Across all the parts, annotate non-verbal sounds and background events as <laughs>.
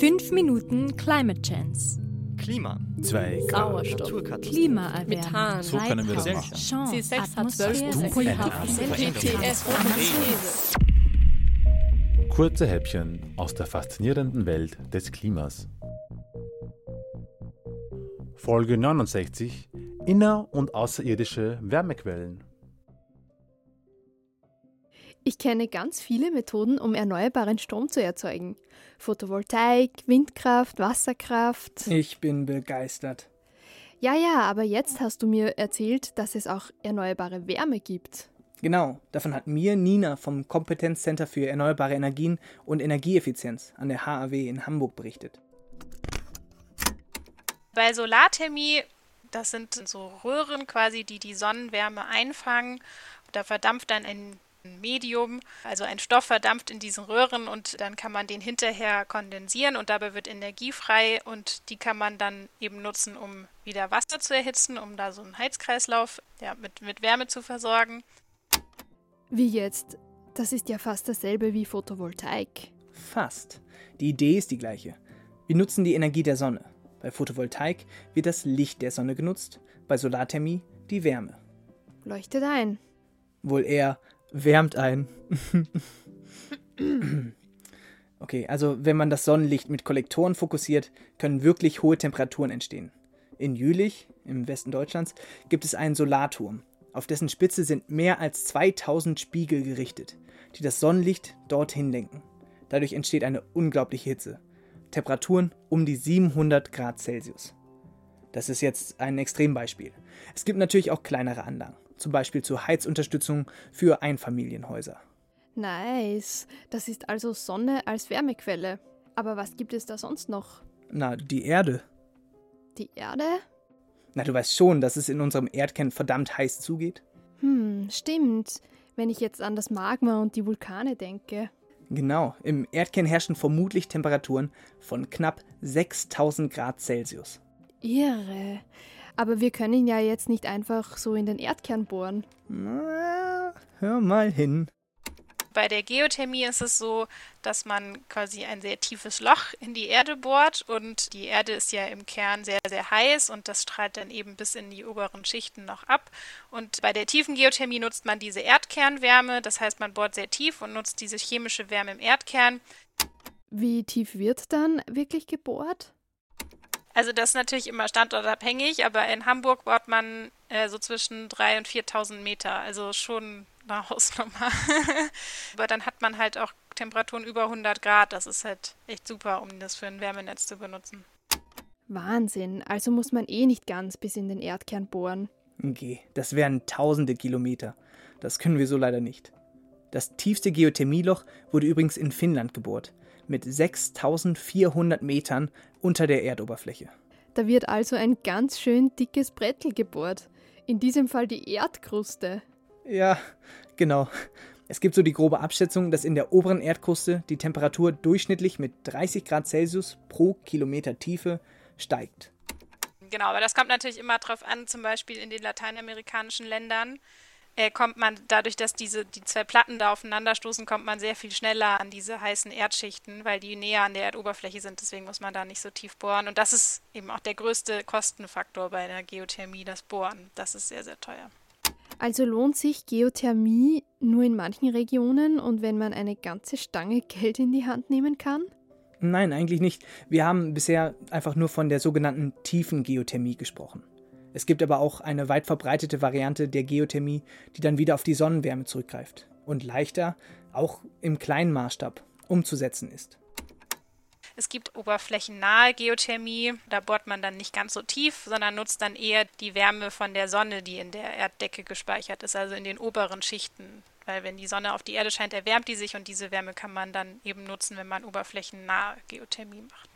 5 Minuten Climate Chance. Klima. 2 Grad. Klimaerwärmung. Methan. So können wir das machen. Chance, C6 hat 12 Atmosphäre, Prozent. GTS, GTS. Kurze Häppchen aus der faszinierenden Welt des Klimas. Folge 69 Inner- und außerirdische Wärmequellen. Ich kenne ganz viele Methoden, um erneuerbaren Strom zu erzeugen. Photovoltaik, Windkraft, Wasserkraft. Ich bin begeistert. Ja, ja, aber jetzt hast du mir erzählt, dass es auch erneuerbare Wärme gibt. Genau, davon hat mir Nina vom Kompetenzcenter für erneuerbare Energien und Energieeffizienz an der HAW in Hamburg berichtet. Bei Solarthermie, das sind so Röhren quasi, die die Sonnenwärme einfangen. Da verdampft dann ein Medium, also ein Stoff verdampft in diesen Röhren und dann kann man den hinterher kondensieren und dabei wird Energie frei und die kann man dann eben nutzen, um wieder Wasser zu erhitzen, um da so einen Heizkreislauf ja, mit, mit Wärme zu versorgen. Wie jetzt? Das ist ja fast dasselbe wie Photovoltaik. Fast. Die Idee ist die gleiche. Wir nutzen die Energie der Sonne. Bei Photovoltaik wird das Licht der Sonne genutzt, bei Solarthermie die Wärme. Leuchtet ein. Wohl eher wärmt ein. okay, also wenn man das Sonnenlicht mit Kollektoren fokussiert, können wirklich hohe Temperaturen entstehen. In Jülich, im Westen Deutschlands, gibt es einen Solarturm. Auf dessen Spitze sind mehr als 2000 Spiegel gerichtet, die das Sonnenlicht dorthin lenken. Dadurch entsteht eine unglaubliche Hitze. Temperaturen um die 700 Grad Celsius. Das ist jetzt ein Extrembeispiel. Es gibt natürlich auch kleinere Anlagen, zum Beispiel zur Heizunterstützung für Einfamilienhäuser. Nice. Das ist also Sonne als Wärmequelle. Aber was gibt es da sonst noch? Na, die Erde. Die Erde? Na, du weißt schon, dass es in unserem Erdkern verdammt heiß zugeht? Hm, stimmt. Wenn ich jetzt an das Magma und die Vulkane denke. Genau, im Erdkern herrschen vermutlich Temperaturen von knapp 6000 Grad Celsius. Irre. Aber wir können ja jetzt nicht einfach so in den Erdkern bohren. Na, hör mal hin. Bei der Geothermie ist es so, dass man quasi ein sehr tiefes Loch in die Erde bohrt und die Erde ist ja im Kern sehr, sehr heiß und das strahlt dann eben bis in die oberen Schichten noch ab. Und bei der tiefen Geothermie nutzt man diese Erdkernwärme, das heißt man bohrt sehr tief und nutzt diese chemische Wärme im Erdkern. Wie tief wird dann wirklich gebohrt? Also das ist natürlich immer standortabhängig, aber in Hamburg bohrt man äh, so zwischen 3.000 und 4.000 Meter, also schon eine <laughs> Hausnummer. aber dann hat man halt auch Temperaturen über 100 Grad, das ist halt echt super, um das für ein Wärmenetz zu benutzen. Wahnsinn. Also muss man eh nicht ganz bis in den Erdkern bohren. Okay, das wären tausende Kilometer. Das können wir so leider nicht. Das tiefste Geothermieloch wurde übrigens in Finnland gebohrt, mit 6400 Metern unter der Erdoberfläche. Da wird also ein ganz schön dickes Brettel gebohrt. In diesem Fall die Erdkruste. Ja, genau. Es gibt so die grobe Abschätzung, dass in der oberen Erdkruste die Temperatur durchschnittlich mit 30 Grad Celsius pro Kilometer Tiefe steigt. Genau, aber das kommt natürlich immer drauf an, zum Beispiel in den lateinamerikanischen Ländern äh, kommt man dadurch, dass diese die zwei Platten da aufeinanderstoßen, kommt man sehr viel schneller an diese heißen Erdschichten, weil die näher an der Erdoberfläche sind. Deswegen muss man da nicht so tief bohren. Und das ist eben auch der größte Kostenfaktor bei der Geothermie, das Bohren. Das ist sehr, sehr teuer. Also lohnt sich Geothermie nur in manchen Regionen und wenn man eine ganze Stange Geld in die Hand nehmen kann? Nein, eigentlich nicht. Wir haben bisher einfach nur von der sogenannten tiefen Geothermie gesprochen. Es gibt aber auch eine weit verbreitete Variante der Geothermie, die dann wieder auf die Sonnenwärme zurückgreift und leichter, auch im kleinen Maßstab, umzusetzen ist. Es gibt oberflächennahe Geothermie, da bohrt man dann nicht ganz so tief, sondern nutzt dann eher die Wärme von der Sonne, die in der Erddecke gespeichert ist, also in den oberen Schichten. Weil wenn die Sonne auf die Erde scheint, erwärmt die sich und diese Wärme kann man dann eben nutzen, wenn man oberflächennahe Geothermie macht.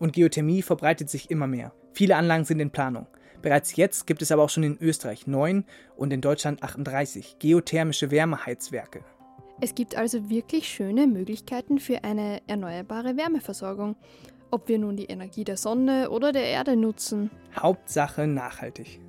Und Geothermie verbreitet sich immer mehr. Viele Anlagen sind in Planung. Bereits jetzt gibt es aber auch schon in Österreich neun und in Deutschland 38 geothermische Wärmeheizwerke. Es gibt also wirklich schöne Möglichkeiten für eine erneuerbare Wärmeversorgung. Ob wir nun die Energie der Sonne oder der Erde nutzen. Hauptsache nachhaltig.